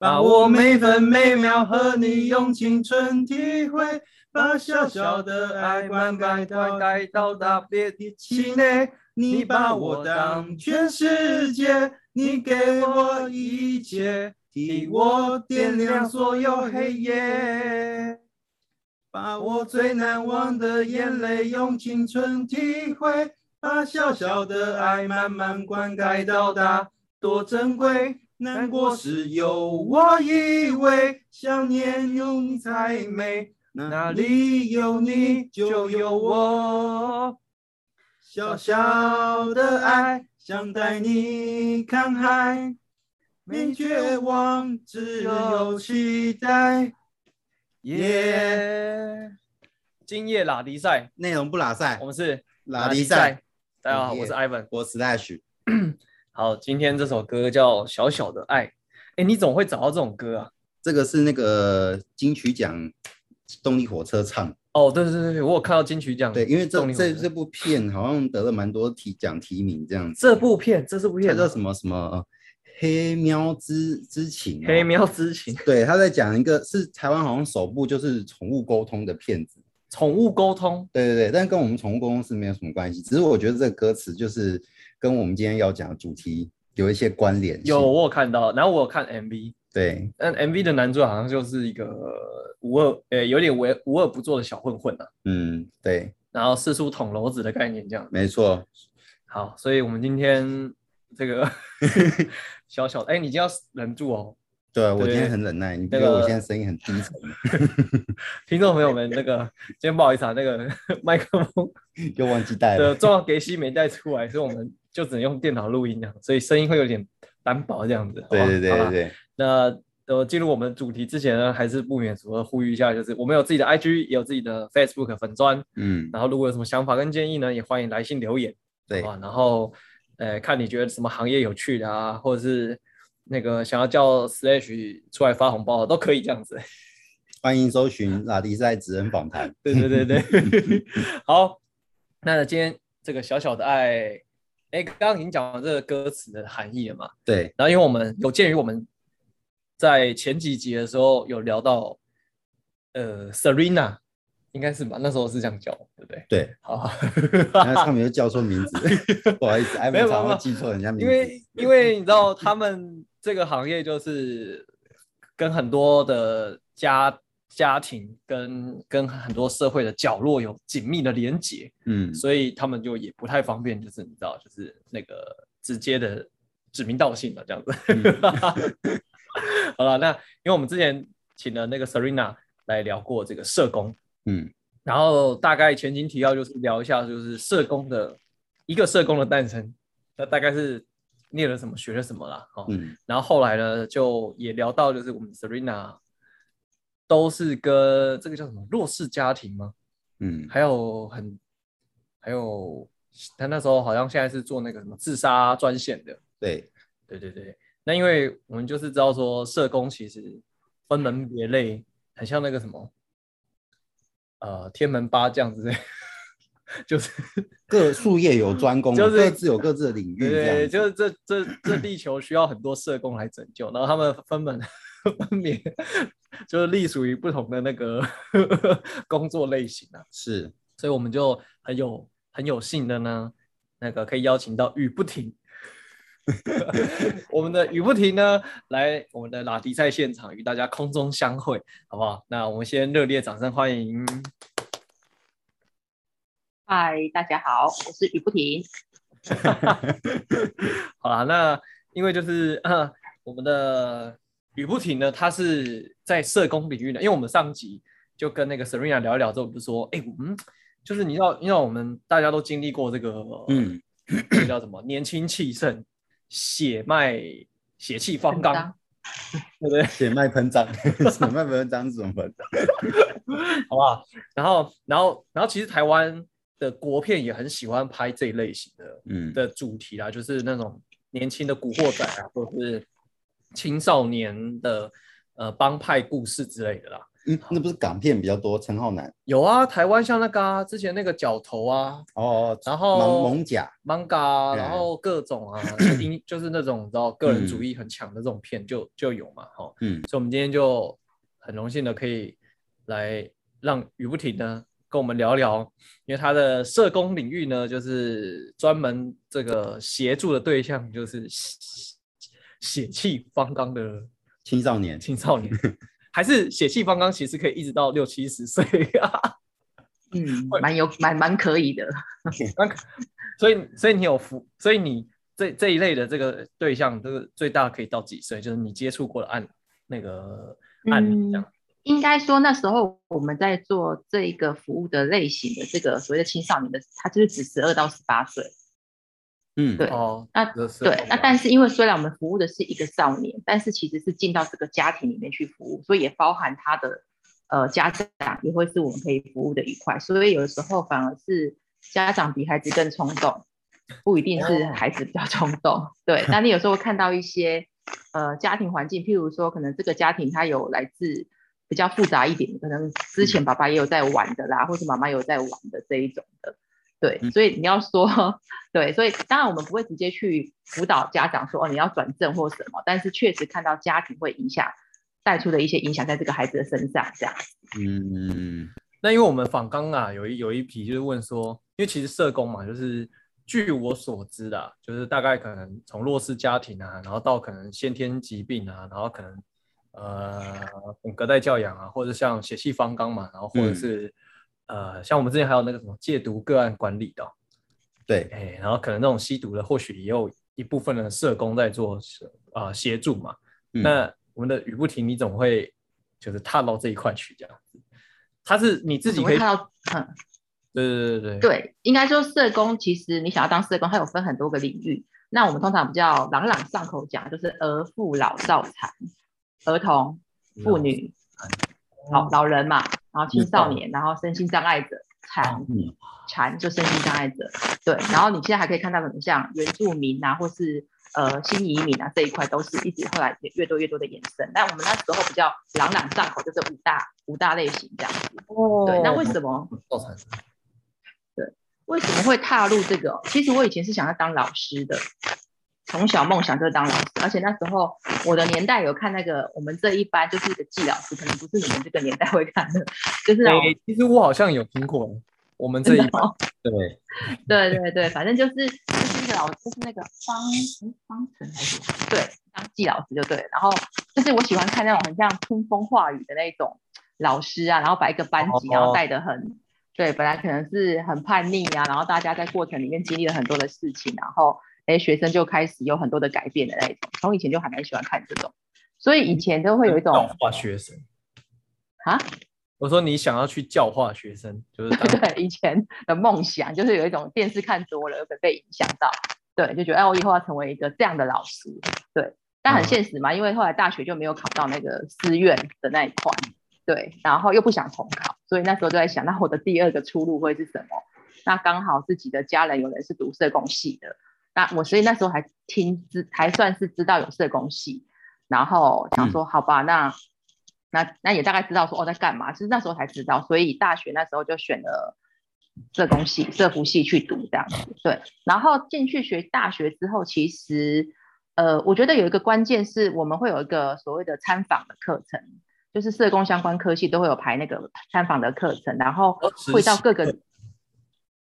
把我每分每秒和你用青春体会，把小小的爱灌溉到带到大别的气内。你把我当全世界，你给我一切，替我点亮所有黑夜。把我最难忘的眼泪用青春体会，把小小的爱慢慢灌溉到大，多珍贵。难过时有我依偎，想念有你才美。哪里有你就有我。小小的爱，想带你看海，没绝望，只有期待。耶！今夜拉迪赛，内容不拉赛，我们是拉迪赛。大家好，我是 Ivan，我是 Slash。好，今天这首歌叫《小小的爱》。哎，你怎么会找到这种歌啊？这个是那个金曲奖动力火车唱。哦，对对对对，我有看到金曲奖。对，因为这这这部片好像得了蛮多提奖提名这样子。这部片，这是部片叫什么什么？黑喵之之情。黑喵之情。对，他在讲一个是台湾好像首部就是宠物沟通的片子。宠物沟通？对对对，但跟我们宠物沟通是没有什么关系，只是我觉得这个歌词就是跟我们今天要讲的主题有一些关联。有，我有看到，然后我有看 MV。对，但 MV 的男主好像就是一个无恶，呃，有点无无恶不作的小混混啊。嗯，对。然后四处捅娄子的概念这样。没错。好，所以我们今天这个 小小，哎，你就要忍住哦。对我今天很忍耐，你觉得我现在声音很低沉。听众朋友们，那个今天不好意思啊，那个麦克风又忘记带了，重要给息没带出来，所以我们就只能用电脑录音啊，所以声音会有点单薄这样子。对对对对对。那呃，进入我们主题之前呢，还是不免俗的呼吁一下，就是我们有自己的 IG，也有自己的 Facebook 粉砖，嗯，然后如果有什么想法跟建议呢，也欢迎来信留言，对啊，然后呃，看你觉得什么行业有趣的啊，或者是那个想要叫 Slash 出来发红包的，都可以这样子。欢迎搜寻拉迪赛职人访谈。对对对对，好，那今天这个小小的爱，哎，刚刚已经讲完这个歌词的含义了嘛？对，然后因为我们有鉴于我们。在前几集的时候有聊到，呃，Serena 应该是吧？那时候是这样叫，对不对？对，好，他们又叫错名字，不好意思，没有没有记错人家名字。因为 因为你知道，他们这个行业就是跟很多的家家庭跟跟很多社会的角落有紧密的连结，嗯，所以他们就也不太方便，就是你知道，就是那个直接的指名道姓的这样子。好了，那因为我们之前请了那个 Serena 来聊过这个社工，嗯，然后大概前情提要就是聊一下，就是社工的一个社工的诞生，那大概是念了什么，学了什么啦，哦，嗯，然后后来呢，就也聊到就是我们 Serena 都是跟这个叫什么弱势家庭吗？嗯，还有很还有他那时候好像现在是做那个什么自杀专线的，对，对对对。那因为我们就是知道说，社工其实分门别类，很像那个什么，呃，天门八将之类，就是各术业有专攻，就是各自有各自的领域。对，就是这这这地球需要很多社工来拯救，然后他们分门 分别，就是隶属于不同的那个 工作类型啊。是，所以我们就很有很有幸的呢，那个可以邀请到雨不停。我们的雨不停呢，来我们的拉迪赛现场与大家空中相会，好不好？那我们先热烈掌声欢迎。嗨，大家好，我是雨不停。好啦，那因为就是我们的雨不停呢，他是在社工领域的，因为我们上集就跟那个 Serena 聊一聊之后，就说，哎，我们就是你知道，因为我们大家都经历过这个，嗯，这叫什么？年轻气盛。血脉血气方刚，对不对？血脉喷张，血脉喷张什么喷？好不好？然后，然后，然后，其实台湾的国片也很喜欢拍这一类型的，嗯，的主题啦，就是那种年轻的古惑仔啊，或者是青少年的呃帮派故事之类的啦。嗯，那不是港片比较多，陈浩南？有啊，台湾像那个啊，之前那个角头啊，哦，然后蒙甲、manga，然后各种啊，英 就是那种你知道个人主义很强的这种片就就有嘛，哈，嗯，所以我们今天就很荣幸的可以来让雨不停呢跟我们聊聊，因为他的社工领域呢，就是专门这个协助的对象就是血气方刚的青少年，青少年。还是血气方刚，其实可以一直到六七十岁啊。嗯，蛮有蛮蛮可以的。所以所以你有服，所以你这这一类的这个对象，这个最大可以到几岁？就是你接触过的案那个案例这样。应该说那时候我们在做这一个服务的类型的这个所谓的青少年的，他就是指十二到十八岁。嗯，对，哦，那对，那但是因为虽然我们服务的是一个少年，但是其实是进到这个家庭里面去服务，所以也包含他的呃家长也会是我们可以服务的一块，所以有的时候反而是家长比孩子更冲动，不一定是孩子比较冲动。对，那你有时候看到一些呃家庭环境，譬如说可能这个家庭他有来自比较复杂一点，可能之前爸爸也有在玩的啦，或者妈妈有在玩的这一种的。对，所以你要说 对，所以当然我们不会直接去辅导家长说哦你要转正或什么，但是确实看到家庭会影响带出的一些影响在这个孩子的身上这样。嗯，那因为我们访刚啊有一有一批就是问说，因为其实社工嘛，就是据我所知的，就是大概可能从弱势家庭啊，然后到可能先天疾病啊，然后可能呃隔代教养啊，或者像血气方刚嘛，然后或者是。呃，像我们之前还有那个什么戒毒个案管理的，对，哎，然后可能那种吸毒的，或许也有一部分的社工在做啊协助嘛。那我们的雨不停，你总会就是踏到这一块去这样子。他是你自己可以看到，嗯，对对对对对，应该说社工其实你想要当社工，它有分很多个领域。那我们通常比较朗朗上口讲，就是儿妇老少残，儿童、妇女。老老人嘛，然后青少年，然后身心障碍者，残残就身心障碍者，对。然后你现在还可以看到，很像原住民啊，或是呃新移民啊这一块，都是一直后来越多越多的延伸。但我们那时候比较朗朗上口，就是五大五大类型这样子。哦。对，那为什么？对，为什么会踏入这个？其实我以前是想要当老师的。从小梦想就是当老师，而且那时候我的年代有看那个，我们这一班就是一个季老师，可能不是你们这个年代会看的，就是那种。其实我好像有听过，我们这一班。对 对对对，反正就是就是一个老，就是那个方方程还是对，当季老师就对。然后就是我喜欢看那种很像春风化雨的那种老师啊，然后把一个班级然后带的很对，本来可能是很叛逆啊，然后大家在过程里面经历了很多的事情，然后。哎，学生就开始有很多的改变的那一种，从以前就还蛮喜欢看这种，所以以前都会有一种教化学生啊。我说你想要去教化学生，就是 对以前的梦想，就是有一种电视看多了，有被影响到，对，就觉得哎，我以后要成为一个这样的老师，对。但很现实嘛，因为后来大学就没有考到那个师院的那一块，对，然后又不想重考，所以那时候就在想，那我的第二个出路会是什么？那刚好自己的家人有人是读社工系的。那我所以那时候还听知还算是知道有社工系，然后想说好吧，那那那也大概知道说哦在干嘛，其实那时候才知道，所以大学那时候就选了社工系、社服系去读这样子。对，然后进去学大学之后，其实呃，我觉得有一个关键是我们会有一个所谓的参访的课程，就是社工相关科系都会有排那个参访的课程，然后会到各个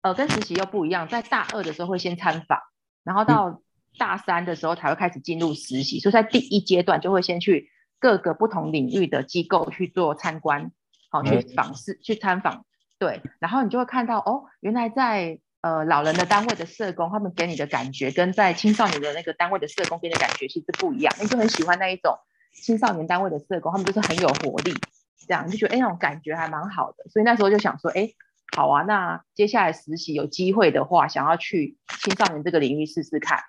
呃跟实习又不一样，在大二的时候会先参访。然后到大三的时候才会开始进入实习，所以在第一阶段就会先去各个不同领域的机构去做参观，好去访视、去参访，对，然后你就会看到哦，原来在呃老人的单位的社工，他们给你的感觉跟在青少年的那个单位的社工给你的感觉其实不一样，你就很喜欢那一种青少年单位的社工，他们就是很有活力，这样你就觉得哎那种感觉还蛮好的，所以那时候就想说哎。好啊，那接下来实习有机会的话，想要去青少年这个领域试试看。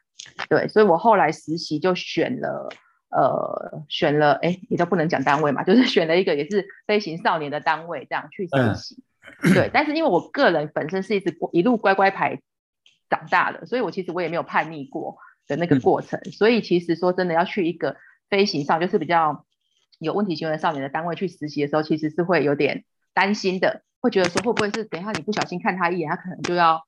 对，所以我后来实习就选了，呃，选了，哎，也都不能讲单位嘛，就是选了一个也是飞行少年的单位，这样去实习。对，但是因为我个人本身是一直一路乖乖牌长大的，所以我其实我也没有叛逆过的那个过程。所以其实说真的，要去一个飞行上，就是比较有问题行为少年的单位去实习的时候，其实是会有点担心的，会觉得说会不会是等一下你不小心看他一眼，他可能就要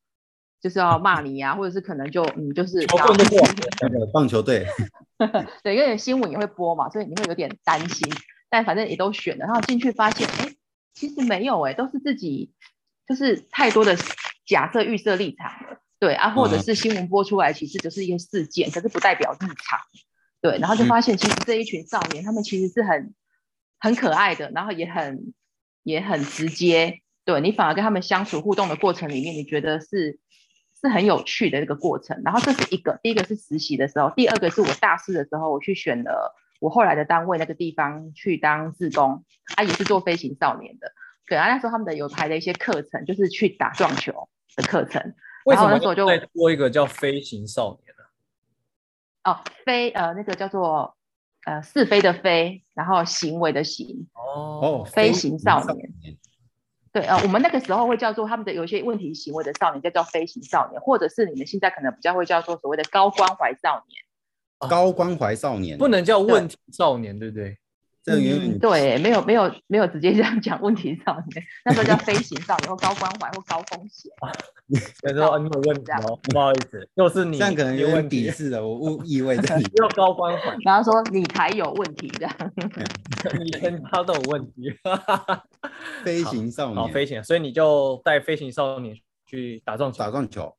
就是要骂你呀，或者是可能就嗯就是 棒球队，对，因为新闻也会播嘛，所以你会有点担心。但反正也都选了，然后进去发现，哎，其实没有，哎，都是自己就是太多的假设、预设立场了，对啊，或者是新闻播出来，其实就是一个事件，可是不代表立场。对，然后就发现其实这一群少年，他们其实是很很可爱的，然后也很也很直接。对你反而跟他们相处互动的过程里面，你觉得是是很有趣的这个过程。然后这是一个，第一个是实习的时候，第二个是我大四的时候，我去选了我后来的单位那个地方去当志工，啊，也是做飞行少年的。对啊，那时候他们的有排的一些课程，就是去打撞球的课程。为什么那时候就多一个叫飞行少年呢？哦，飞呃，那个叫做呃是非的飞，然后行为的行哦，飞行少年，对呃，我们那个时候会叫做他们的有一些问题行为的少年，叫叫飞行少年，或者是你们现在可能比较会叫做所谓的高关怀少年，高关怀少年。不能叫问题少年，对不对？嗯，对，没有没有没有直接这样讲问题少年，那时候叫飞行少年或高关怀或高风险。有时候你有问题哦，不好意思，又是你，这样可能有点鄙视的，我误意味着你又高关怀，然后说你才有问题的，你跟他都有问题。飞行少年，好飞行，所以你就带飞行少年去打撞打撞球。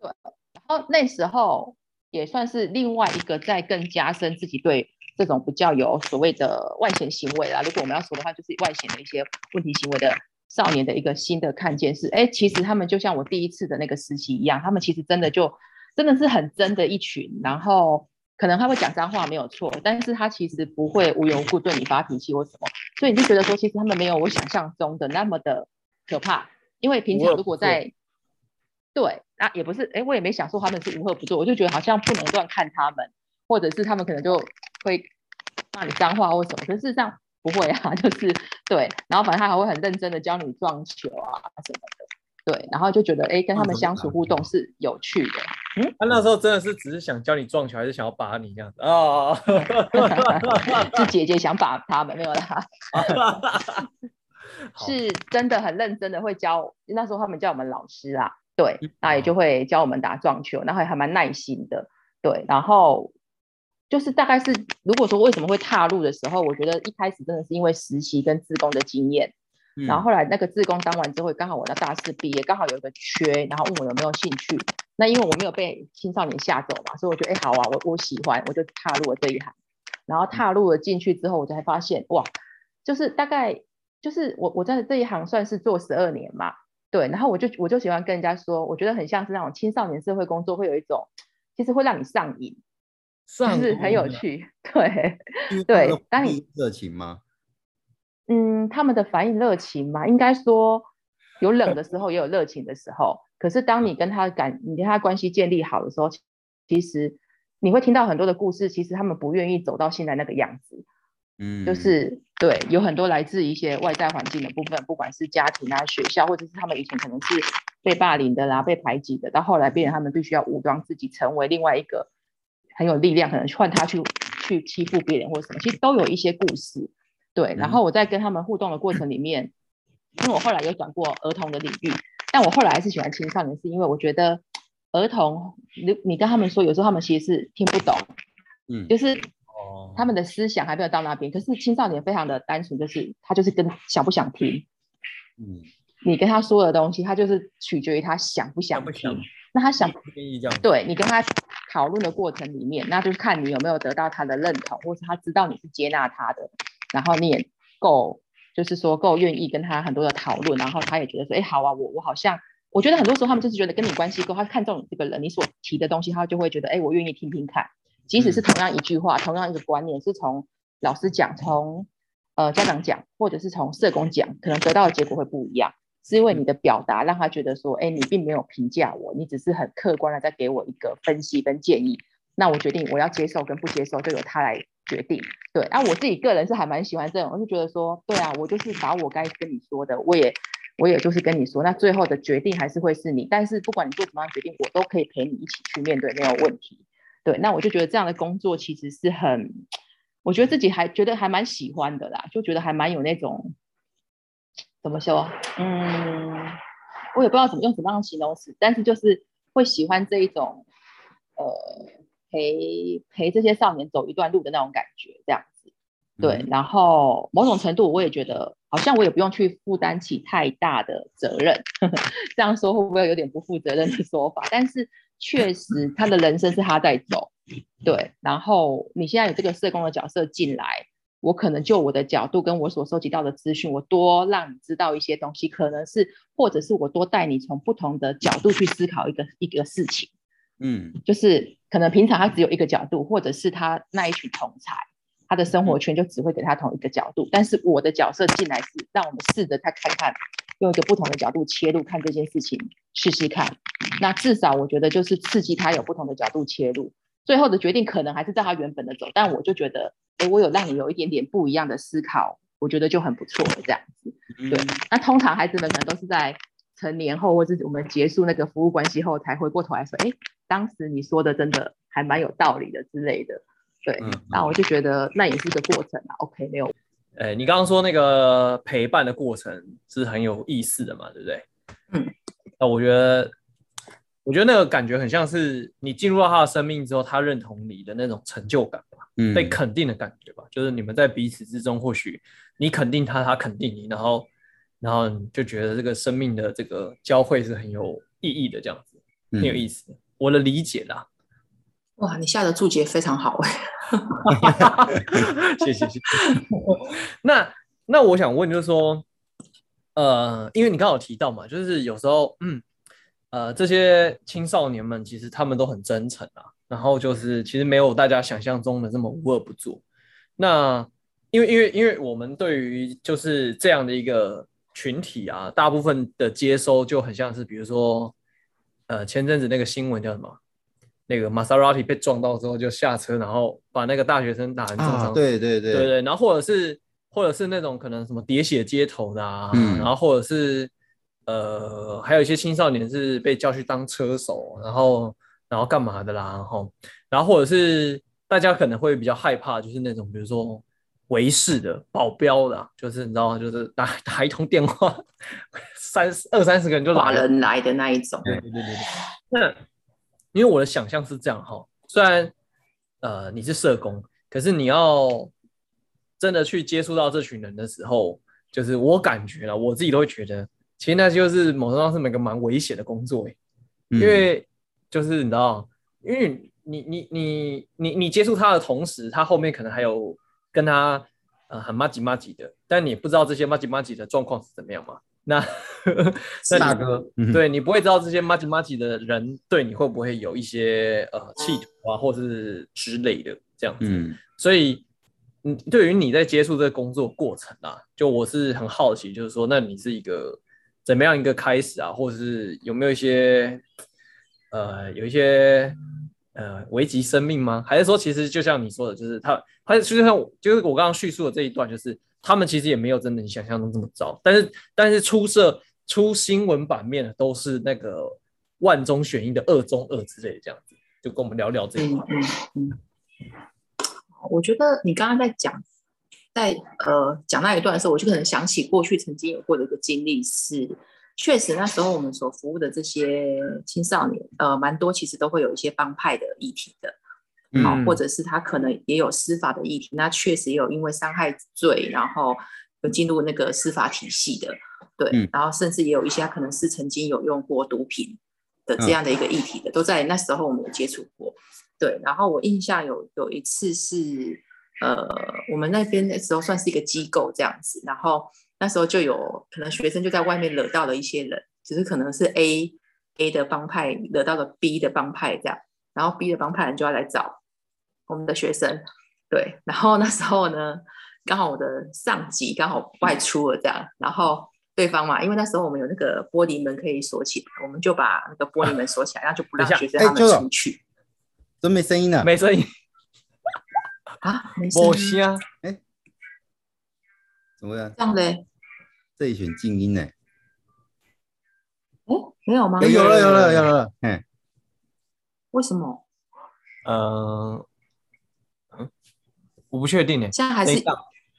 对，然后那时候也算是另外一个在更加深自己对。这种比较有所谓的外显行为啦，如果我们要说的话，就是外显的一些问题行为的少年的一个新的看见是，哎，其实他们就像我第一次的那个实习一样，他们其实真的就真的是很真的一群，然后可能他会讲脏话没有错，但是他其实不会无缘无故对你发脾气或什么，所以你就觉得说，其实他们没有我想象中的那么的可怕，因为平常如果在对，啊也不是，哎，我也没想说他们是无恶不作，我就觉得好像不能乱看他们，或者是他们可能就。会骂你脏话或什么，可是事实上不会啊，就是对，然后反正他还会很认真的教你撞球啊什么的，对，然后就觉得哎，跟他们相处互动是有趣的。嗯，他那时候真的是只是想教你撞球，还是想要把你这样子哦？是姐姐想把他们没有啦，是真的很认真的会教。那时候他们叫我们老师啊，对，那也就会教我们打撞球，然后还蛮耐心的，对，然后。就是大概是，如果说为什么会踏入的时候，我觉得一开始真的是因为实习跟自工的经验，然后后来那个自工当完之后，刚好我的大四毕业，刚好有一个缺，然后问我有没有兴趣。那因为我没有被青少年吓走嘛，所以我觉得哎好啊，我我喜欢，我就踏入了这一行。然后踏入了进去之后，我才发现哇，就是大概就是我我在这一行算是做十二年嘛，对，然后我就我就喜欢跟人家说，我觉得很像是那种青少年社会工作会有一种，其实会让你上瘾。就是很有趣，对对。当你热情吗？嗯，他们的反应热情嘛，应该说有冷的时候，也有热情的时候。可是当你跟他感，你跟他关系建立好的时候，其实你会听到很多的故事。其实他们不愿意走到现在那个样子。嗯，就是对，有很多来自一些外在环境的部分，不管是家庭啊、学校，或者是他们以前可能是被霸凌的啦、被排挤的，到后来变成他们必须要武装自己，成为另外一个。很有力量，可能换他去去欺负别人或者什么，其实都有一些故事。对，然后我在跟他们互动的过程里面，因为我后来有转过儿童的领域，但我后来还是喜欢青少年，是因为我觉得儿童，你你跟他们说，有时候他们其实是听不懂，嗯，就是哦，他们的思想还没有到那边。可是青少年非常的单纯，就是他就是跟想不想听，嗯，你跟他说的东西，他就是取决于他想不想听。那他想对你跟他讨论的过程里面，那就是看你有没有得到他的认同，或是他知道你是接纳他的，然后你也够，就是说够愿意跟他很多的讨论，然后他也觉得说，哎，好啊，我我好像，我觉得很多时候他们就是觉得跟你关系够，他看中你这个人，你所提的东西，他就会觉得，哎，我愿意听听看，即使是同样一句话，同样一个观念，是从老师讲，从呃家长讲，或者是从社工讲，可能得到的结果会不一样。是因为你的表达让他觉得说，哎，你并没有评价我，你只是很客观的在给我一个分析跟建议。那我决定我要接受跟不接受，就由他来决定。对，啊，我自己个人是还蛮喜欢这种，我就觉得说，对啊，我就是把我该跟你说的，我也我也就是跟你说，那最后的决定还是会是你。但是不管你做什么样决定，我都可以陪你一起去面对，没有问题。对，那我就觉得这样的工作其实是很我觉得自己还觉得还蛮喜欢的啦，就觉得还蛮有那种怎么说？嗯，我也不知道怎么用什么样的形容词，但是就是会喜欢这一种，呃，陪陪这些少年走一段路的那种感觉，这样子。对，然后某种程度我也觉得，好像我也不用去负担起太大的责任。这样说会不会有点不负责任的说法？但是确实，他的人生是他在走。对，然后你现在有这个社工的角色进来，我可能就我的角度跟我所收集到的资讯，我多让你知道一些东西，可能是或者是我多带你从不同的角度去思考一个一个事情，嗯，就是可能平常他只有一个角度，或者是他那一群同才，他的生活圈就只会给他同一个角度，但是我的角色进来是让我们试着他看看，用一个不同的角度切入看这件事情，试试看，那至少我觉得就是刺激他有不同的角度切入。最后的决定可能还是照他原本的走，但我就觉得，哎，我有让你有一点点不一样的思考，我觉得就很不错了。这样子，对。那通常孩子们可能都是在成年后，或是我们结束那个服务关系后，才回过头来说，哎，当时你说的真的还蛮有道理的之类的。对。那我就觉得那也是一个过程啊。OK，没有。哎，你刚刚说那个陪伴的过程是很有意思的嘛，对不对？嗯。那我觉得。我觉得那个感觉很像是你进入到他的生命之后，他认同你的那种成就感吧，嗯，被肯定的感觉吧。就是你们在彼此之中，或许你肯定他，他肯定你，然后，然后就觉得这个生命的这个交汇是很有意义的，这样子很有意思。我的理解啦。哇，你下的注解非常好哎，谢谢谢谢。那那我想问就是说，呃，因为你刚好提到嘛，就是有时候嗯。呃，这些青少年们其实他们都很真诚啊，然后就是其实没有大家想象中的这么无恶不作。那因为因为因为我们对于就是这样的一个群体啊，大部分的接收就很像是，比如说，呃，前阵子那个新闻叫什么？那个玛莎拉蒂被撞到之后就下车，然后把那个大学生打成重伤。对对对对对，然后或者是或者是那种可能什么喋血街头的啊，然后或者是。呃，还有一些青少年是被叫去当车手，然后然后干嘛的啦，然后然后或者是大家可能会比较害怕，就是那种比如说维士的保镖的，就是你知道吗？就是打 打一通电话，三二三十个人就打人来的那一种。对对对对。那因为我的想象是这样哈，虽然呃你是社工，可是你要真的去接触到这群人的时候，就是我感觉了，我自己都会觉得。其实那就是某种上是每个蛮危险的工作诶，因为就是你知道，因为你你你你你接触他的同时，他后面可能还有跟他呃很麻吉麻吉的，但你不知道这些麻吉麻吉的状况是怎么样嘛？那 大哥，对你不会知道这些麻吉麻吉的人对你会不会有一些呃企图啊，或是之类的这样子，所以。嗯，对于你在接触这个工作过程啊，就我是很好奇，就是说，那你是一个。怎么样一个开始啊，或者是有没有一些呃有一些呃危及生命吗？还是说其实就像你说的，就是他，他就像就是我刚刚叙述的这一段，就是他们其实也没有真的你想象中这么糟，但是但是出色出新闻版面的都是那个万中选一的二中二之类的这样子，就跟我们聊聊这一块。嗯嗯，我觉得你刚刚在讲。在呃讲那一段的时候，我就可能想起过去曾经有过的一个经历，是确实那时候我们所服务的这些青少年，呃，蛮多其实都会有一些帮派的议题的，好，或者是他可能也有司法的议题，那确实也有因为伤害罪，然后有进入那个司法体系的，对，然后甚至也有一些可能是曾经有用过毒品的这样的一个议题的，都在那时候我们有接触过，对，然后我印象有有一次是。呃，我们那边的时候算是一个机构这样子，然后那时候就有可能学生就在外面惹到了一些人，只是可能是 A A 的帮派惹到了 B 的帮派这样，然后 B 的帮派人就要来找我们的学生，对，然后那时候呢，刚好我的上级刚好外出了这样，然后对方嘛，因为那时候我们有那个玻璃门可以锁起来，我们就把那个玻璃门锁起来，然后就不让学生他们出去。怎么没声音了，没声音。啊，没声，哎，怎么样？这样嘞？这一群静音呢？哎，没有吗？有了，有了，有了，嗯。为什么？嗯，嗯，我不确定呢，现在还是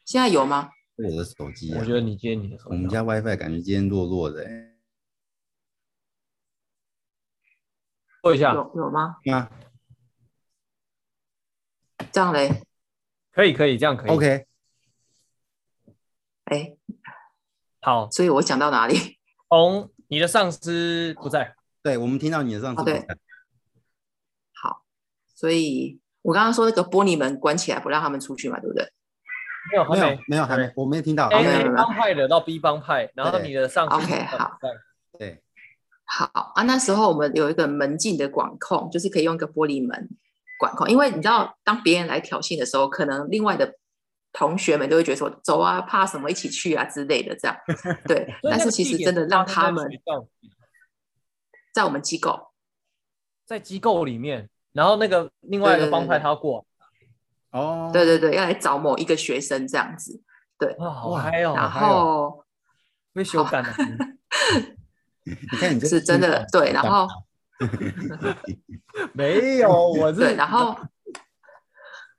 现在有吗？我的手机，我觉得你接你的手机。我们家 WiFi 感觉今天弱弱的。播一下，有有吗？啊，这样嘞？可以可以，这样可以。OK。哎，好，所以我讲到哪里？从你的上司不在，对我们听到你的上司不在。好，所以我刚刚说那个玻璃门关起来，不让他们出去嘛，对不对？没有，没有，没有，还没，我没有听到。A 帮派惹到 B 帮派，然后你的上司 OK 好，对。好啊，那时候我们有一个门禁的管控，就是可以用一个玻璃门管控，因为你知道，当别人来挑衅的时候，可能另外的同学们都会觉得说，走啊，怕什么，一起去啊之类的，这样。对，但是其实真的让他们在我们机构，在机构里面，然后那个另外一个帮派他过，哦，对对对，要来找某一个学生这样子，对，哇，还有，然后被修改了。你看，你这是真的对，然后 没有，我对，然后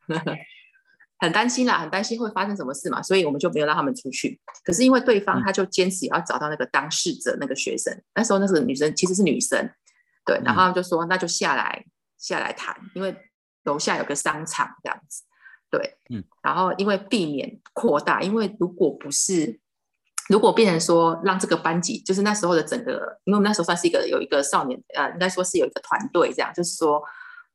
很担心啦，很担心会发生什么事嘛，所以我们就没有让他们出去。可是因为对方他就坚持要找到那个当事者那个学生，那时候那个女生其实是女生，对，然后就说那就下来下来谈，因为楼下有个商场这样子，对，嗯，然后因为避免扩大，因为如果不是。如果变成说让这个班级，就是那时候的整个，因为我们那时候算是一个有一个少年，呃，应该说是有一个团队这样，就是说，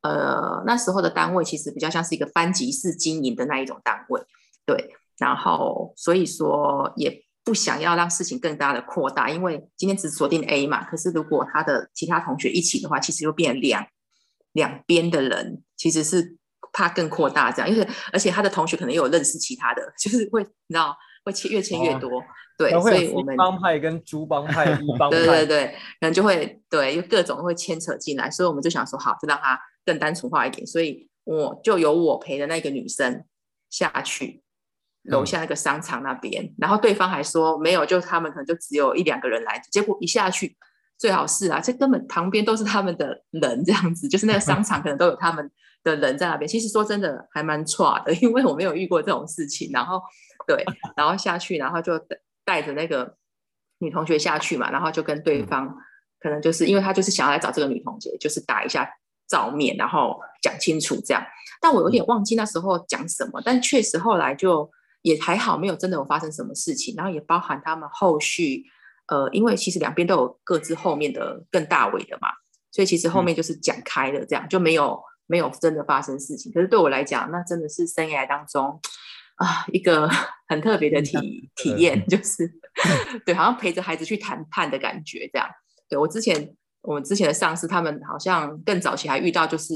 呃，那时候的单位其实比较像是一个班级式经营的那一种单位，对，然后所以说也不想要让事情更大的扩大，因为今天只锁定 A 嘛，可是如果他的其他同学一起的话，其实又变两两边的人，其实是怕更扩大这样，因为而且他的同学可能也有认识其他的，就是会你知道会签越签越多。对，所以我们帮派跟猪帮派、一帮派，对对对，可能就会对，各种会牵扯进来，所以我们就想说，好，就让他更单纯化一点。所以我就由我陪的那个女生下去楼下那个商场那边，然后对方还说没有，就他们可能就只有一两个人来，结果一下去，最好是啊，这根本旁边都是他们的人，这样子，就是那个商场可能都有他们的人在那边。其实说真的，还蛮 差的，因为我没有遇过这种事情。然后对，然后下去，然后就等。带着那个女同学下去嘛，然后就跟对方，可能就是因为他就是想要来找这个女同学，就是打一下照面，然后讲清楚这样。但我有点忘记那时候讲什么，但确实后来就也还好，没有真的有发生什么事情。然后也包含他们后续，呃，因为其实两边都有各自后面的更大尾的嘛，所以其实后面就是讲开了，这样就没有没有真的发生事情。可是对我来讲，那真的是生涯当中。啊，一个 很特别的体体验，就是 对，好像陪着孩子去谈判的感觉，这样。对我之前，我们之前的上司，他们好像更早期还遇到，就是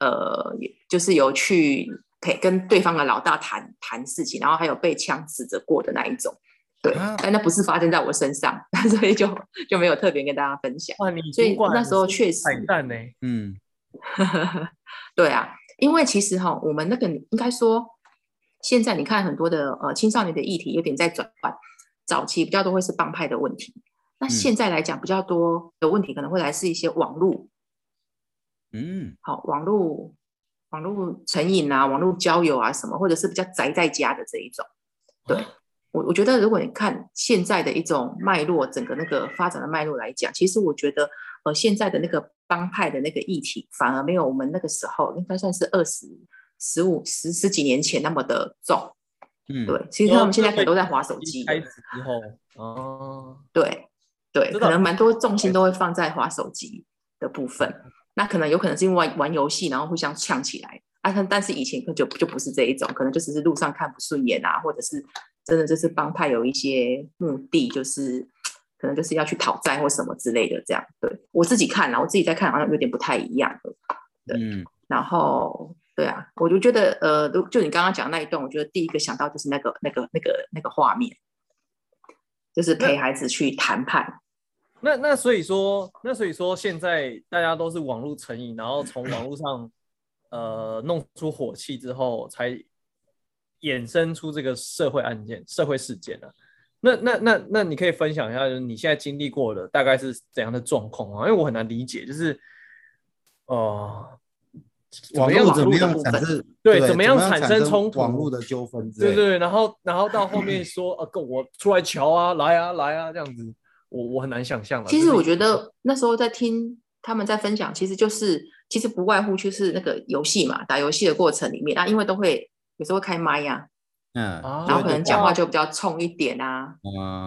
呃，就是有去陪跟对方的老大谈谈事情，然后还有被枪指着过的那一种。对，但那不是发生在我身上，所以就就没有特别跟大家分享。哇，你所以那时候确实彩蛋呢。嗯，对啊，因为其实哈，我们那个应该说。现在你看很多的呃青少年的议题有点在转换，早期比较多会是帮派的问题，那现在来讲比较多的问题可能会来自一些网络，嗯，好网络网络成瘾啊，网络交友啊什么，或者是比较宅在家的这一种。对我我觉得如果你看现在的一种脉络，整个那个发展的脉络来讲，其实我觉得呃现在的那个帮派的那个议题反而没有我们那个时候应该算是二十。十五十十几年前那么的重，嗯，对，其实他们现在可能都在划手机。开始之后，哦，对对，可能蛮多重心都会放在划手机的部分。那可能有可能是因为玩玩游戏，然后互相呛起来啊。但但是以前可就就不是这一种，可能就只是路上看不顺眼啊，或者是真的就是帮派有一些目的，就是可能就是要去讨债或什么之类的这样。对我自己看了，我自己在看好像有点不太一样的。对，然后。对啊，我就觉得，呃，就你刚刚讲那一段，我觉得第一个想到就是那个、那个、那个、那个画面，就是陪孩子去谈判。那那所以说，那所以说，现在大家都是网络成瘾，然后从网络上，呃，弄出火气之后，才衍生出这个社会案件、社会事件啊。那那那那，你可以分享一下，就是你现在经历过的大概是怎样的状况啊？因为我很难理解，就是，呃。网络怎么样产生对怎么样产生冲突、网络的纠纷？对对，然后然后到后面说呃，跟我出来瞧啊，来啊来啊这样子，我我很难想象了。其实我觉得那时候在听他们在分享，其实就是其实不外乎就是那个游戏嘛，打游戏的过程里面啊，因为都会有时候会开麦呀，嗯，然后可能讲话就比较冲一点啊，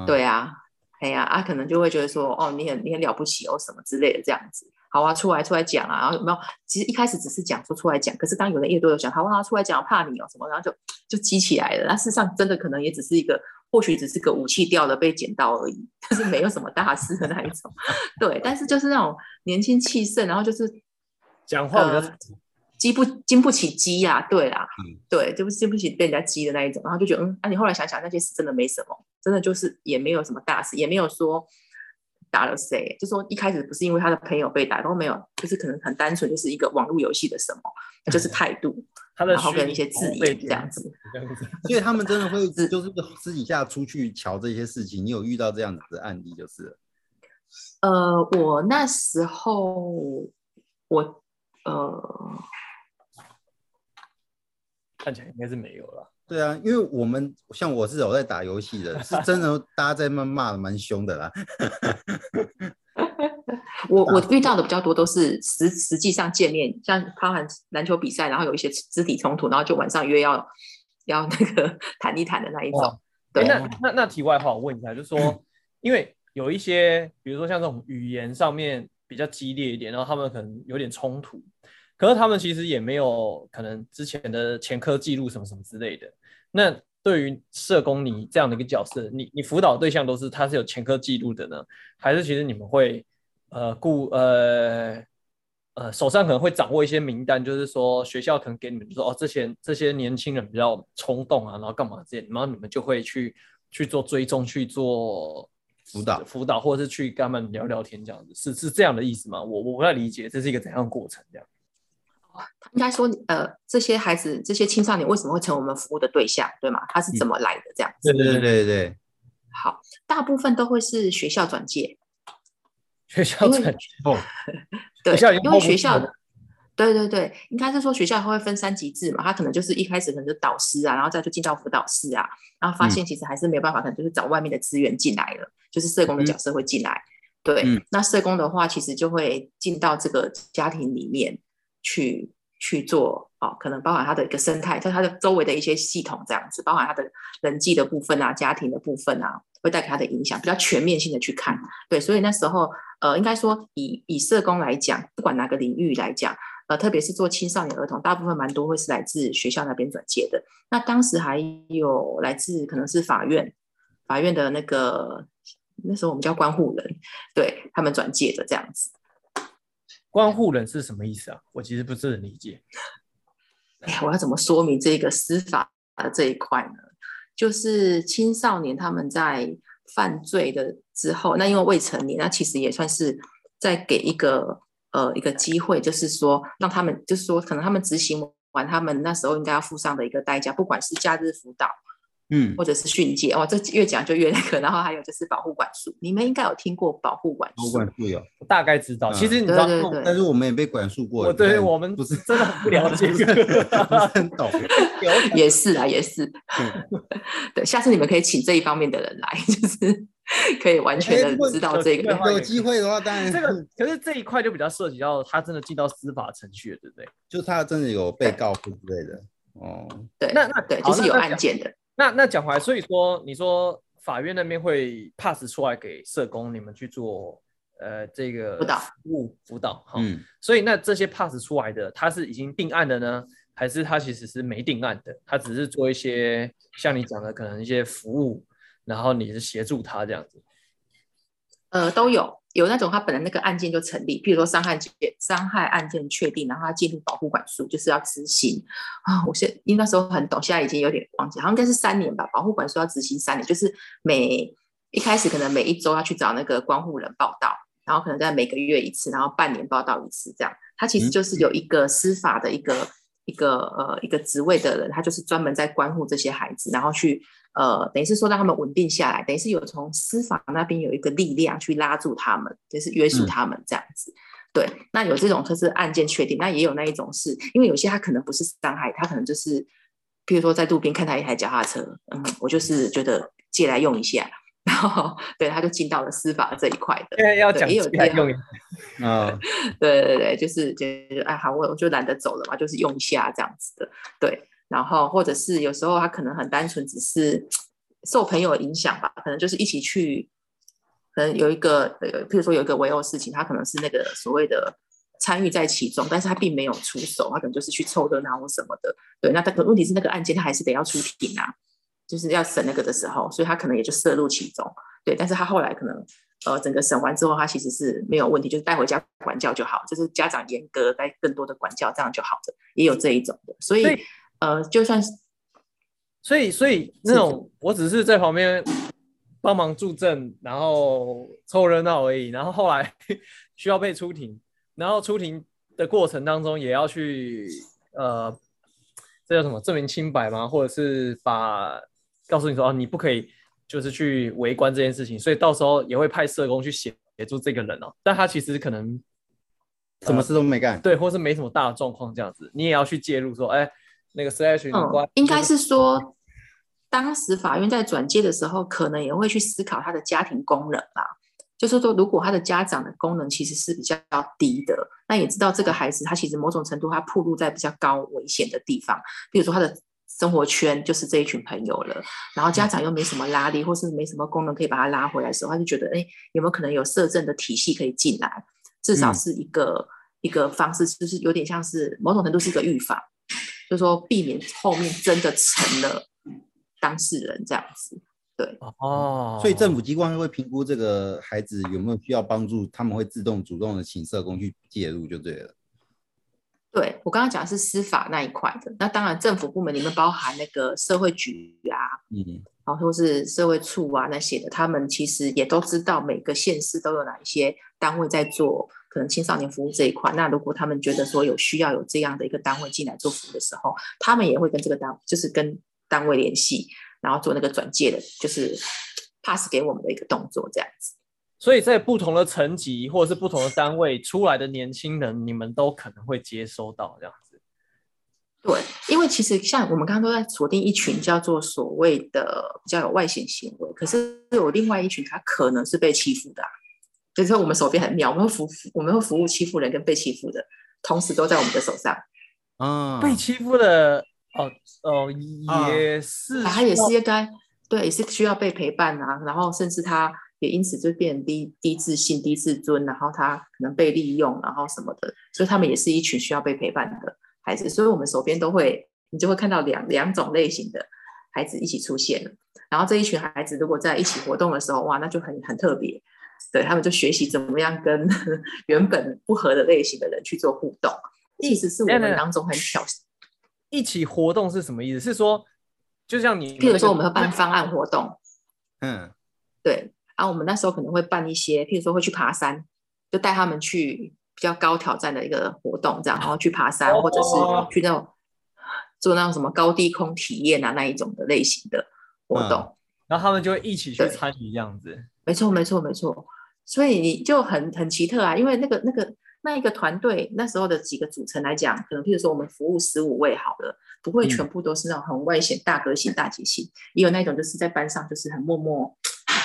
对啊，哎呀啊，可能就会觉得说哦，你很你很了不起哦什么之类的这样子。好啊，出来出来讲啊，然后有没有？其实一开始只是讲说出来讲，可是当有人越多有讲，好啊，出来讲，怕你哦什么，然后就就激起来了。那事实上真的可能也只是一个，或许只是个武器掉了被捡到而已，就是没有什么大事的那一种。对，但是就是那种年轻气盛，然后就是讲话比较激不经不起激呀，对啦，对，就不经不起被人家激的那一种，然后就觉得嗯，啊，你后来想想那些事真的没什么，真的就是也没有什么大事，也没有说。打了谁？就说一开始不是因为他的朋友被打，都没有，就是可能很单纯，就是一个网络游戏的什么，就是态度，然后跟一些字眼这样子。所以他们真的会 就是私底下出去瞧这些事情。你有遇到这样子的案例就是？呃，我那时候我呃，看起来应该是没有了。对啊，因为我们像我是有在打游戏的，是真的 大家在骂骂的蛮凶的啦。我我遇到的比较多都是实实际上见面，像包含篮球比赛，然后有一些肢体冲突，然后就晚上约要要那个 谈一谈的那一种。对，那那那题外话，我问一下，就是说，因为有一些，比如说像这种语言上面比较激烈一点，然后他们可能有点冲突。可是他们其实也没有可能之前的前科记录什么什么之类的。那对于社工你这样的一个角色，你你辅导对象都是他是有前科记录的呢，还是其实你们会呃顾呃呃手上可能会掌握一些名单，就是说学校可能给你们说哦，这些这些年轻人比较冲动啊，然后干嘛这些，然后你们就会去去做追踪，去做辅导辅导，或者是去跟他们聊聊天这样子，是是这样的意思吗？我我不太理解这是一个怎样的过程这样。应该说，呃，这些孩子、这些青少年为什么会成为我们服务的对象，对吗？他是怎么来的？这样子。对对对对对。好，大部分都会是学校转介。学校转介哦。对，因为学校，对对对，应该是说学校会分三级制嘛，他可能就是一开始可能是导师啊，然后再就进到辅导室啊，然后发现其实还是没有办法，可能就是找外面的资源进来了，就是社工的角色会进来。对，那社工的话，其实就会进到这个家庭里面。去去做哦，可能包含他的一个生态，在他的周围的一些系统这样子，包含他的人际的部分啊，家庭的部分啊，会带给他的影响，比较全面性的去看。对，所以那时候呃，应该说以以社工来讲，不管哪个领域来讲，呃，特别是做青少年儿童，大部分蛮多会是来自学校那边转接的。那当时还有来自可能是法院，法院的那个那时候我们叫关护人，对他们转介的这样子。关护人是什么意思啊？我其实不是很理解。哎，我要怎么说明这个司法的这一块呢？就是青少年他们在犯罪的之后，那因为未成年，那其实也算是在给一个呃一个机会，就是说让他们，就是说可能他们执行完他们那时候应该要付上的一个代价，不管是假日辅导。嗯，或者是训诫哦，这越讲就越那个。然后还有就是保护管束，你们应该有听过保护管束。保护管束有，大概知道。其实你知道，但是我们也被管束过。对，我们不是真的很不了解，不是很懂。也是啊，也是。对，下次你们可以请这一方面的人来，就是可以完全的知道这个。有机会的话，当然这个可是这一块就比较涉及到他真的进到司法程序了，对不对？就他真的有被告之类的。哦，对，那那对，就是有案件的。那那讲回来，所以说你说法院那边会 pass 出来给社工你们去做呃这个辅导务辅导，嗯，所以那这些 pass 出来的，他是已经定案的呢，还是他其实是没定案的？他只是做一些像你讲的可能一些服务，然后你是协助他这样子？呃，都有。有那种他本来那个案件就成立，譬如说伤害件伤害案件确定，然后他进入保护管束，就是要执行啊。我现因为那时候很懂，现在已经有点忘记，好像应该是三年吧。保护管束要执行三年，就是每一开始可能每一周要去找那个关护人报道，然后可能在每个月一次，然后半年报道一次这样。他其实就是有一个司法的一个一个呃一个职位的人，他就是专门在关护这些孩子，然后去。呃，等于是说让他们稳定下来，等于是有从司法那边有一个力量去拉住他们，就是约束他们这样子。对，那有这种就是案件确定，那也有那一种是因为有些他可能不是伤害，他可能就是，譬如说在路边看他一台脚踏车，嗯，我就是觉得借来用一下，然后对他就进到了司法这一块的，对，要讲也有借来用啊，对对对，就是就是哎好，我我就懒得走了嘛，就是用一下这样子的，对，然后或者是有时候他可能很单纯，只是受朋友影响吧，可能就是一起去。可能有一个呃，譬如说有一个围殴事情，他可能是那个所谓的参与在其中，但是他并没有出手，他可能就是去凑热闹或什么的。对，那但问题是那个案件他还是得要出庭啊，就是要审那个的时候，所以他可能也就涉入其中。对，但是他后来可能呃，整个审完之后，他其实是没有问题，就是带回家管教就好，就是家长严格带更多的管教，这样就好的，也有这一种的。所以呃，就算是，所以所以那种，我只是在旁边。帮忙助阵，然后凑热闹而已。然后后来 需要被出庭，然后出庭的过程当中也要去呃，这叫什么？证明清白吗？或者是把告诉你说啊，你不可以就是去围观这件事情。所以到时候也会派社工去协助这个人哦。但他其实可能什么事都没干，对，或是没什么大的状况这样子，你也要去介入说，哎，那个 slash 你关，应该是说。当时法院在转接的时候，可能也会去思考他的家庭功能啦。就是说，如果他的家长的功能其实是比较低的，那也知道这个孩子他其实某种程度他暴露在比较高危险的地方，比如说他的生活圈就是这一群朋友了，然后家长又没什么拉力，或是没什么功能可以把他拉回来的时候，他就觉得，哎，有没有可能有社政的体系可以进来？至少是一个一个方式，就是有点像是某种程度是一个预防，就是说避免后面真的成了。当事人这样子，对哦，所以政府机关会评估这个孩子有没有需要帮助，他们会自动主动的请社工去介入就对了。对我刚刚讲的是司法那一块的，那当然政府部门里面包含那个社会局啊，嗯，然后或是社会处啊那些的，他们其实也都知道每个县市都有哪一些单位在做可能青少年服务这一块。那如果他们觉得说有需要有这样的一个单位进来做服务的时候，他们也会跟这个单就是跟。单位联系，然后做那个转介的，就是 pass 给我们的一个动作，这样子。所以在不同的层级或者是不同的单位出来的年轻人，你们都可能会接收到这样子。对，因为其实像我们刚刚都在锁定一群叫做所谓的比较有外显行为，可是有另外一群他可能是被欺负的，就是说我们手边很妙，我们会服我们会服务欺负人跟被欺负的，同时都在我们的手上。嗯，被欺负的。哦哦，也是，他也是应该对，也是需要被陪伴啊。然后甚至他也因此就变低低自信、低自尊，然后他可能被利用，然后什么的。所以他们也是一群需要被陪伴的孩子。所以我们手边都会，你就会看到两两种类型的孩子一起出现了。然后这一群孩子如果在一起活动的时候，哇，那就很很特别。对他们就学习怎么样跟 原本不合的类型的人去做互动，其实是我们当中很挑。一起活动是什么意思？是说，就像你，譬如说，我们会办方案活动，嗯，对。然后我们那时候可能会办一些，譬如说会去爬山，就带他们去比较高挑战的一个活动，这样，然后去爬山，或者是去那种做那种什么高低空体验啊那一种的类型的活动，然后他们就会一起去参与这样子。没错，没错，没错。所以你就很很奇特啊，因为那个那个。那一个团队那时候的几个组成来讲，可能譬如说我们服务十五位好了，不会全部都是那种很外显大个性、大姐性，也有那种就是在班上就是很默默、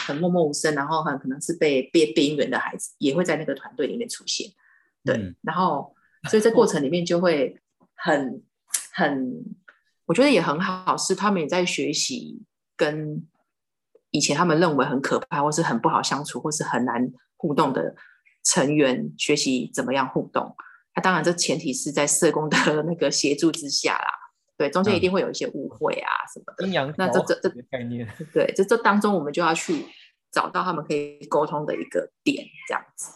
很默默无声，然后很可能是被被边缘的孩子，也会在那个团队里面出现。对，然后所以这过程里面就会很很，我觉得也很好，是他们也在学习跟以前他们认为很可怕，或是很不好相处，或是很难互动的。成员学习怎么样互动，那当然这前提是在社工的 那个协助之下啦。对，中间一定会有一些误会啊什么的。阴阳那这这这概念，对，这这当中我们就要去找到他们可以沟通的一个点，这样子。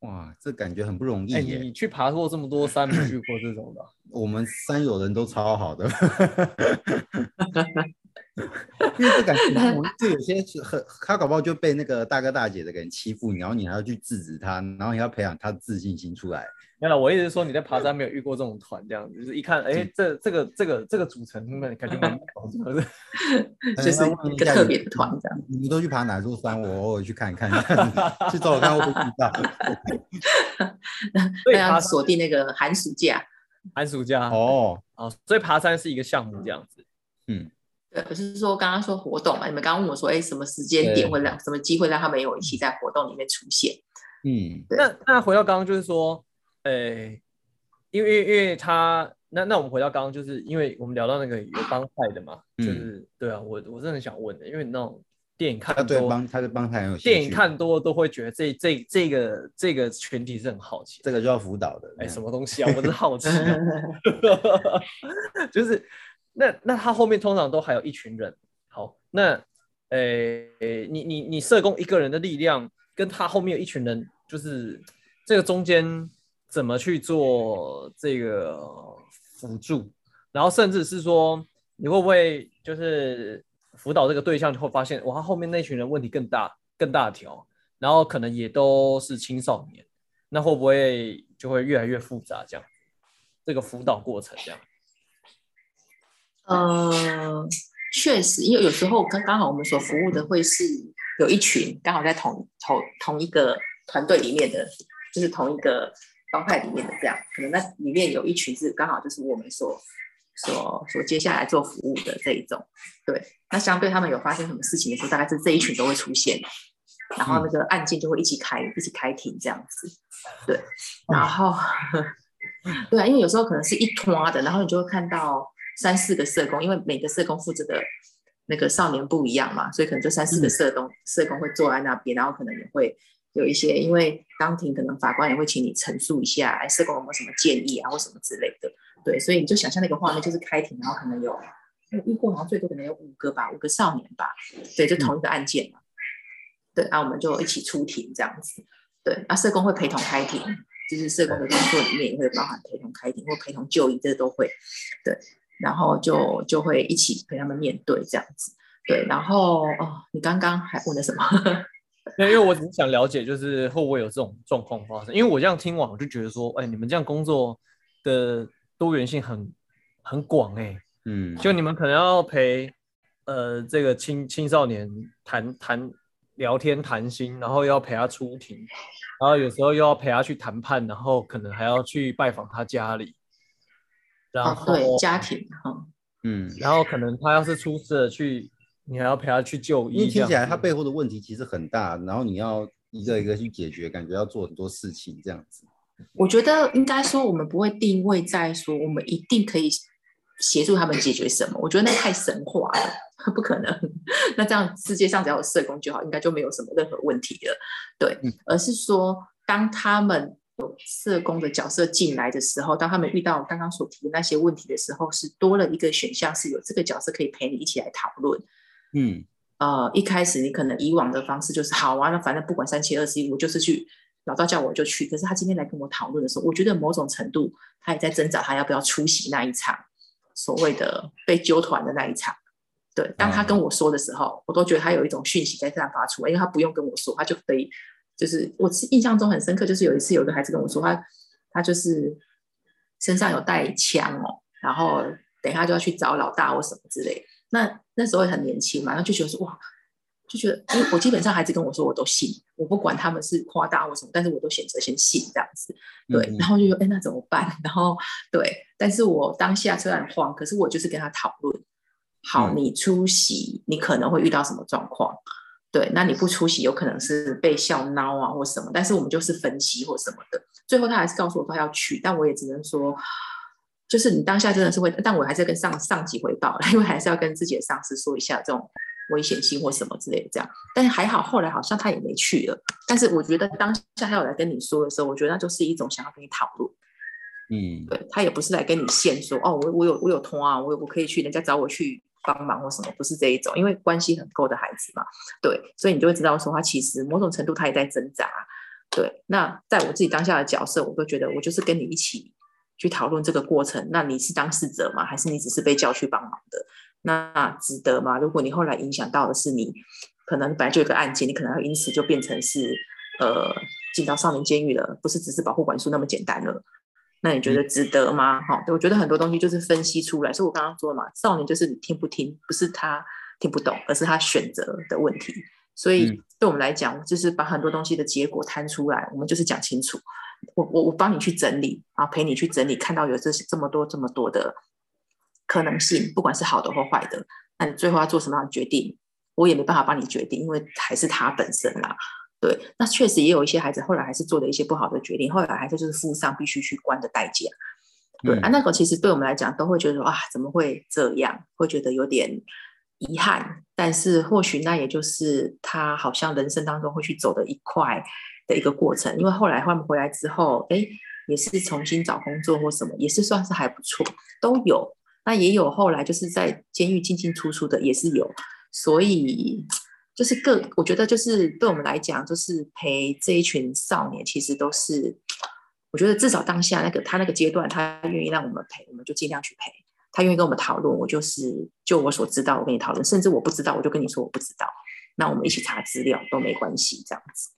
哇，这感觉很不容易。哎，你去爬过这么多山，没遇过这种的？我们山友人都超好的。因为这感觉，就有些是很，他搞不好就被那个大哥大姐的人欺负，然后你还要去制止他，然后你要培养他的自信心出来，没有，我意思是说你在爬山没有遇过这种团这样子，就是一看，哎，这这个这个这个组成，那感觉蛮 就是一个特别的团这样。你都去爬哪座山？我偶尔去看一看，去找我看会不会遇到。对要锁定那个寒暑假。寒暑假哦，哦，所以爬山是一个项目这样子。嗯，对，不是说刚刚说活动嘛？你们刚刚问我说，哎，什么时间点会让什么机会让他们有一起在活动里面出现？嗯，那那回到刚刚就是说。诶，因为因为他那那我们回到刚刚，就是因为我们聊到那个有帮派的嘛，就是对啊，我我真的很想问的，因为那种电影看多，帮他的帮派很有电影看多都会觉得这这这个这个群体是很好奇，这个就要辅导的，哎，什么东西啊？我是好奇，就是那那他后面通常都还有一群人，好，那诶你你你社工一个人的力量，跟他后面有一群人，就是这个中间。怎么去做这个辅助，然后甚至是说你会不会就是辅导这个对象，就会发现哇，后面那群人问题更大、更大条，然后可能也都是青少年，那会不会就会越来越复杂？这样这个辅导过程这样？呃，确实，因为有时候刚刚好我们所服务的会是有一群刚好在同同同一个团队里面的，就是同一个。帮派里面的这样，可能那里面有一群是刚好就是我们所所所接下来做服务的这一种，对。那相对他们有发生什么事情的时候，大概是这一群都会出现，然后那个案件就会一起开，一起开庭这样子，对。然后，对啊，因为有时候可能是一拖的，然后你就会看到三四个社工，因为每个社工负责的那个少年不一样嘛，所以可能就三四个社工社工会坐在那边，然后可能也会。有一些，因为当庭可能法官也会请你陈述一下，哎，社工有没有什么建议啊，或什么之类的，对，所以你就想象那个画面，就是开庭，然后可能有，遇过好像最多可能有五个吧，五个少年吧，对，就同一个案件嘛，对，那我们就一起出庭这样子，对，那社工会陪同开庭，就是社工的工作里面也会包含陪同开庭或陪同就医，这都会，对，然后就就会一起陪他们面对这样子，对，然后哦，你刚刚还问了什么？那因为我只是想了解，就是会不会有这种状况发生？因为我这样听完，我就觉得说，哎，你们这样工作的多元性很很广，哎，嗯，就你们可能要陪呃这个青青少年谈谈聊天谈心，然后要陪他出庭，然后有时候又要陪他去谈判，然后可能还要去拜访他家里，然后对家庭哈，嗯，然后可能他要是出事了去。你还要陪他去就医，因为听起来他背后的问题其实很大，然后你要一个一个去解决，感觉要做很多事情这样子。我觉得应该说，我们不会定位在说我们一定可以协助他们解决什么，我觉得那太神话了，不可能。那这样世界上只要有社工就好，应该就没有什么任何问题了。对，而是说当他们有社工的角色进来的时候，当他们遇到刚刚所提的那些问题的时候，是多了一个选项，是有这个角色可以陪你一起来讨论。嗯，呃，一开始你可能以往的方式就是好啊，那反正不管三七二十一，我就是去老道叫我就去。可是他今天来跟我讨论的时候，我觉得某种程度他也在挣扎，他要不要出席那一场所谓的被揪团的那一场。对，当他跟我说的时候，我都觉得他有一种讯息在散发出来，因为他不用跟我说，他就可以，就是我印象中很深刻，就是有一次有个孩子跟我说，他他就是身上有带枪哦，然后等一下就要去找老大或什么之类。那那时候很年轻嘛，然后就觉得说哇，就觉得因为我基本上孩子跟我说我都信，我不管他们是夸大或什么，但是我都选择先信这样子，对，然后就说哎那怎么办？然后对，但是我当下虽然慌，可是我就是跟他讨论，好，你出席你可能会遇到什么状况？对，那你不出席有可能是被笑闹啊或什么，但是我们就是分析或什么的，最后他还是告诉我他要去，但我也只能说。就是你当下真的是会，但我还是要跟上上级汇报，因为还是要跟自己的上司说一下这种危险性或什么之类的这样。但是还好，后来好像他也没去了。但是我觉得当下他有来跟你说的时候，我觉得那就是一种想要跟你讨论。嗯，对他也不是来跟你现说哦，我我有我有通啊，我我可以去，人家找我去帮忙或什么，不是这一种，因为关系很够的孩子嘛。对，所以你就会知道说他其实某种程度他也在挣扎。对，那在我自己当下的角色，我都觉得我就是跟你一起。去讨论这个过程，那你是当事者吗？还是你只是被叫去帮忙的？那值得吗？如果你后来影响到的是你，可能本来就有个案件，你可能要因此就变成是呃进到少年监狱了，不是只是保护管束那么简单了。那你觉得值得吗？哈，我觉得很多东西就是分析出来。所以我刚刚说嘛，少年就是你听不听，不是他听不懂，而是他选择的问题。所以对我们来讲，就是把很多东西的结果摊出来，我们就是讲清楚。我我我帮你去整理啊，陪你去整理，看到有这些这么多这么多的可能性，不管是好的或坏的，那你最后要做什么样的决定，我也没办法帮你决定，因为还是他本身啦。对，那确实也有一些孩子后来还是做了一些不好的决定，后来还是就是付上必须去关的代价。对啊，那个其实对我们来讲都会觉得说啊，怎么会这样？会觉得有点遗憾。但是或许那也就是他好像人生当中会去走的一块的一个过程。因为后来他们回来之后，哎，也是重新找工作或什么，也是算是还不错，都有。那也有后来就是在监狱进进出出的，也是有。所以。就是各，我觉得就是对我们来讲，就是陪这一群少年，其实都是，我觉得至少当下那个他那个阶段，他愿意让我们陪，我们就尽量去陪。他愿意跟我们讨论，我就是就我所知道，我跟你讨论，甚至我不知道，我就跟你说我不知道。那我们一起查资料都没关系，这样子。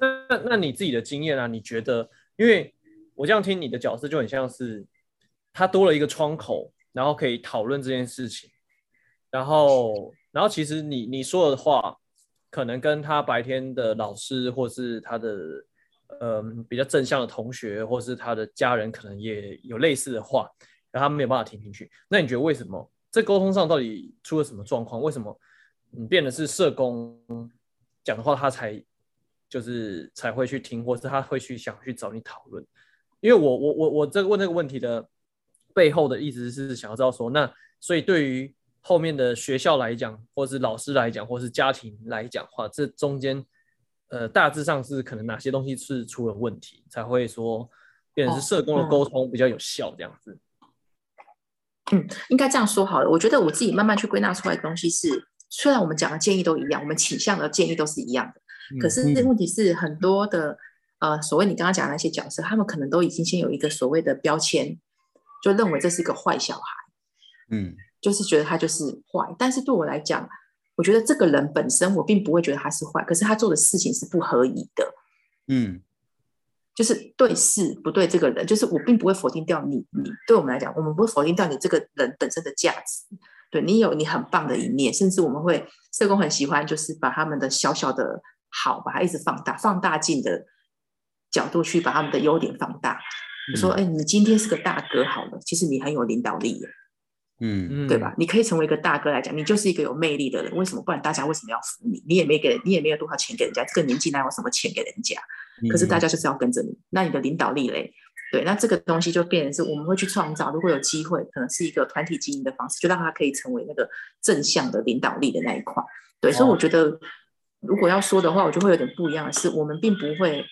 那那你自己的经验啊？你觉得，因为我这样听你的角色就很像是他多了一个窗口，然后可以讨论这件事情，然后。然后其实你你说的话，可能跟他白天的老师，或是他的嗯比较正向的同学，或是他的家人，可能也有类似的话，然后他没有办法听进去。那你觉得为什么在沟通上到底出了什么状况？为什么你变的是社工讲的话，他才就是才会去听，或是他会去想去找你讨论？因为我我我我这个问这个问题的背后的意思是想要知道说，那所以对于。后面的学校来讲，或是老师来讲，或是家庭来讲话，这中间，呃，大致上是可能哪些东西是出了问题，才会说变成是社工的沟通比较有效这样子。嗯，应该这样说好了。我觉得我自己慢慢去归纳出来的东西是，虽然我们讲的建议都一样，我们倾向的建议都是一样的，可是这问题是很多的，呃，所谓你刚刚讲的那些角色，他们可能都已经先有一个所谓的标签，就认为这是一个坏小孩。嗯。就是觉得他就是坏，但是对我来讲，我觉得这个人本身我并不会觉得他是坏，可是他做的事情是不合宜的，嗯，就是对事不对这个人，就是我并不会否定掉你，你对我们来讲，我们不会否定掉你这个人本身的价值，对你有你很棒的一面，甚至我们会社工很喜欢，就是把他们的小小的好，把它一直放大，放大镜的角度去把他们的优点放大，说，哎，你今天是个大哥好了，其实你很有领导力耶。嗯，对吧？你可以成为一个大哥来讲，你就是一个有魅力的人。为什么？不然大家为什么要服你？你也没给，你也没有多少钱给人家。这个年纪哪有什么钱给人家？可是大家就是要跟着你。那你的领导力嘞？对，那这个东西就变成是我们会去创造。如果有机会，可能是一个团体经营的方式，就让他可以成为那个正向的领导力的那一块。对，所以我觉得，如果要说的话，我就会有点不一样的是，我们并不会。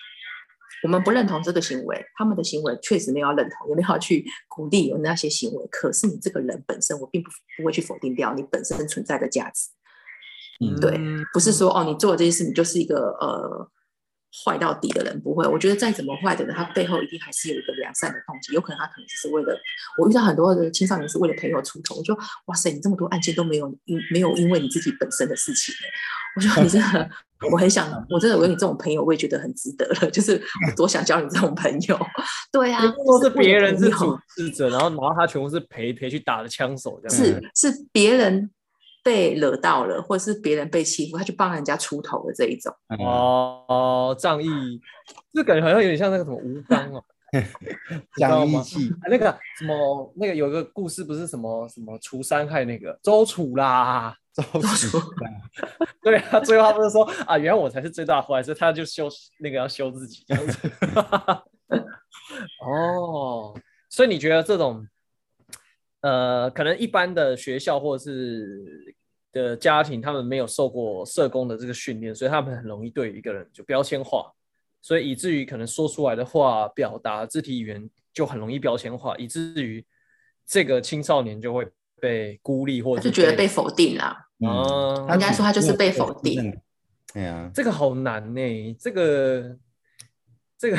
我们不认同这个行为，他们的行为确实没有认同，也没有去鼓励有那些行为。可是你这个人本身，我并不不会去否定掉你本身存在的价值。嗯，对，不是说哦，你做了这些事，你就是一个呃坏到底的人，不会。我觉得再怎么坏的人，他背后一定还是有一个良善的动机。有可能他可能只是为了，我遇到很多的青少年是为了朋友出头。我说哇塞，你这么多案件都没有因没有因为你自己本身的事情。我说你 真的。我很想，我真的有你这种朋友，我也觉得很值得了。就是我多想交你这种朋友。对啊，都是别人是主事者，然后然后他全部是陪陪去打的枪手，这样是是别人被惹到了，或者是别人被欺负，他去帮人家出头的这一种。哦，仗义，就感觉好像有点像那个什么吴刚哦，讲义气。那个什么，那个有个故事，不是什么什么除三害那个周楚啦。周楚，对啊，最后他不是说啊，原来我才是最大坏，所以他就修那个要修自己这样子。哦，所以你觉得这种呃，可能一般的学校或者是的家庭，他们没有受过社工的这个训练，所以他们很容易对一个人就标签化，所以以至于可能说出来的话、表达肢体语言就很容易标签化，以至于这个青少年就会。被孤立，或者就觉得被否定了。哦，应该说他就是被否定。对呀，这个好难呢。这个，这个，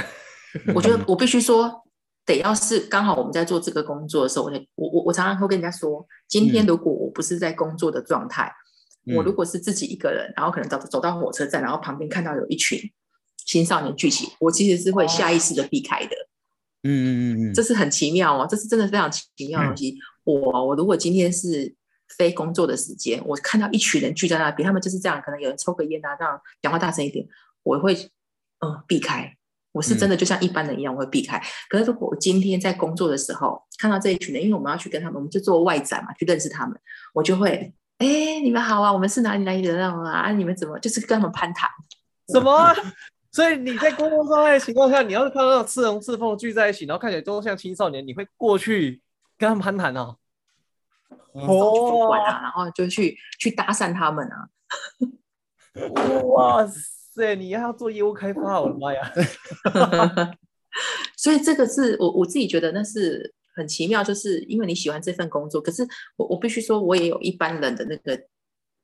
我觉得我必须说，得要是刚好我们在做这个工作的时候，我我我我常常会跟人家说，今天如果我不是在工作的状态，我如果是自己一个人，然后可能走走到火车站，然后旁边看到有一群青少年聚集，我其实是会下意识的避开的。嗯嗯嗯嗯，这是很奇妙哦，这是真的非常奇妙的东西。我我如果今天是非工作的时间，我看到一群人聚在那边，他们就是这样，可能有人抽个烟啊，这样讲话大声一点，我会嗯避开。我是真的就像一般人一样，我会避开。可是如果我今天在工作的时候看到这一群人，因为我们要去跟他们，我们就做外展嘛，去认识他们，我就会哎，你们好啊，我们是哪里哪里的人啊？啊，你们怎么就是跟他们攀谈？什么？所以你在工作状态的情况下，你要是看到赤龙赤凤聚在一起，然后看起来都像青少年，你会过去跟他们攀谈哦？哦，然后就去去搭讪他们啊！哇塞，你要做业务开发，我的妈呀！所以这个是我我自己觉得那是很奇妙，就是因为你喜欢这份工作，可是我我必须说，我也有一般人的那个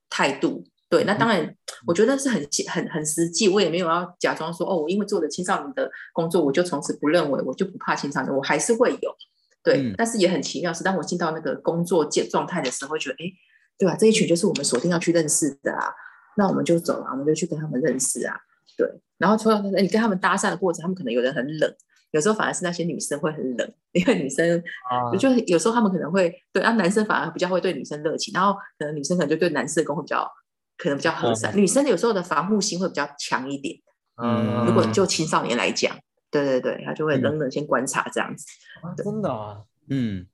态度。对，那当然，我觉得是很很很实际。我也没有要假装说，哦，我因为做了青少年的工作，我就从此不认为我就不怕青少年，我还是会有。对，但是也很奇妙，是当我进到那个工作状状态的时候，会觉得，哎，对吧？这一群就是我们锁定要去认识的啊，那我们就走了，我们就去跟他们认识啊。对，然后除了你跟他们搭讪的过程，他们可能有人很冷，有时候反而是那些女生会很冷，因为女生啊，就有时候他们可能会对，啊男生反而比较会对女生热情，然后可能女生可能就对男士工会比较。可能比较和善，女生有时候的防护心会比较强一点。嗯，如果就青少年来讲，对对对，他就会冷冷先观察这样子。真的啊，嗯，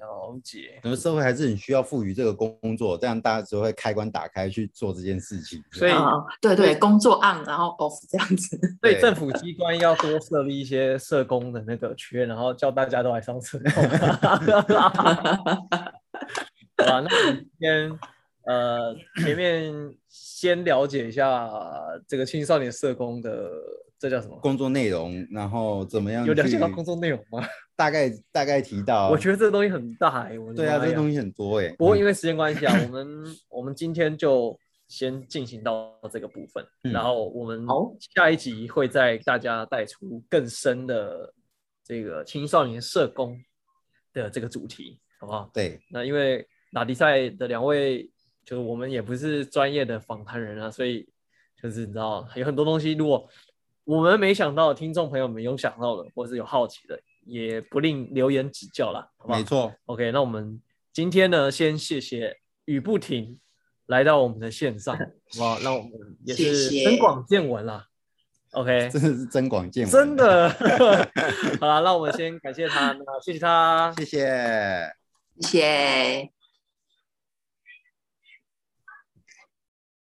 了解。我们社会还是很需要赋予这个工作，这样大家就会开关打开去做这件事情。所以，对对，工作 on 然后 off 这样子。对，政府机关要多设立一些社工的那个缺，然后叫大家都来上车。好，那我们先。呃，前面先了解一下这个青少年社工的这叫什么工作内容，然后怎么样？有了解到工作内容吗？大概大概提到。我觉得这个东西很大哎，对啊，这个东西很多哎。不过因为时间关系啊，我们 我们今天就先进行到这个部分，然后我们下一集会再大家带出更深的这个青少年社工的这个主题，好不好？对，那因为拉迪赛的两位。就是我们也不是专业的访谈人啊，所以就是你知道有很多东西，如果我们没想到，听众朋友们有想到的，或是有好奇的，也不吝留言指教啦，好不好？没错。OK，那我们今天呢，先谢谢雨不停来到我们的线上，哇，那我们也是增广见闻啦。OK，真的是增广见闻，真的。好了，那我们先感谢他，那谢谢他，谢谢，谢谢。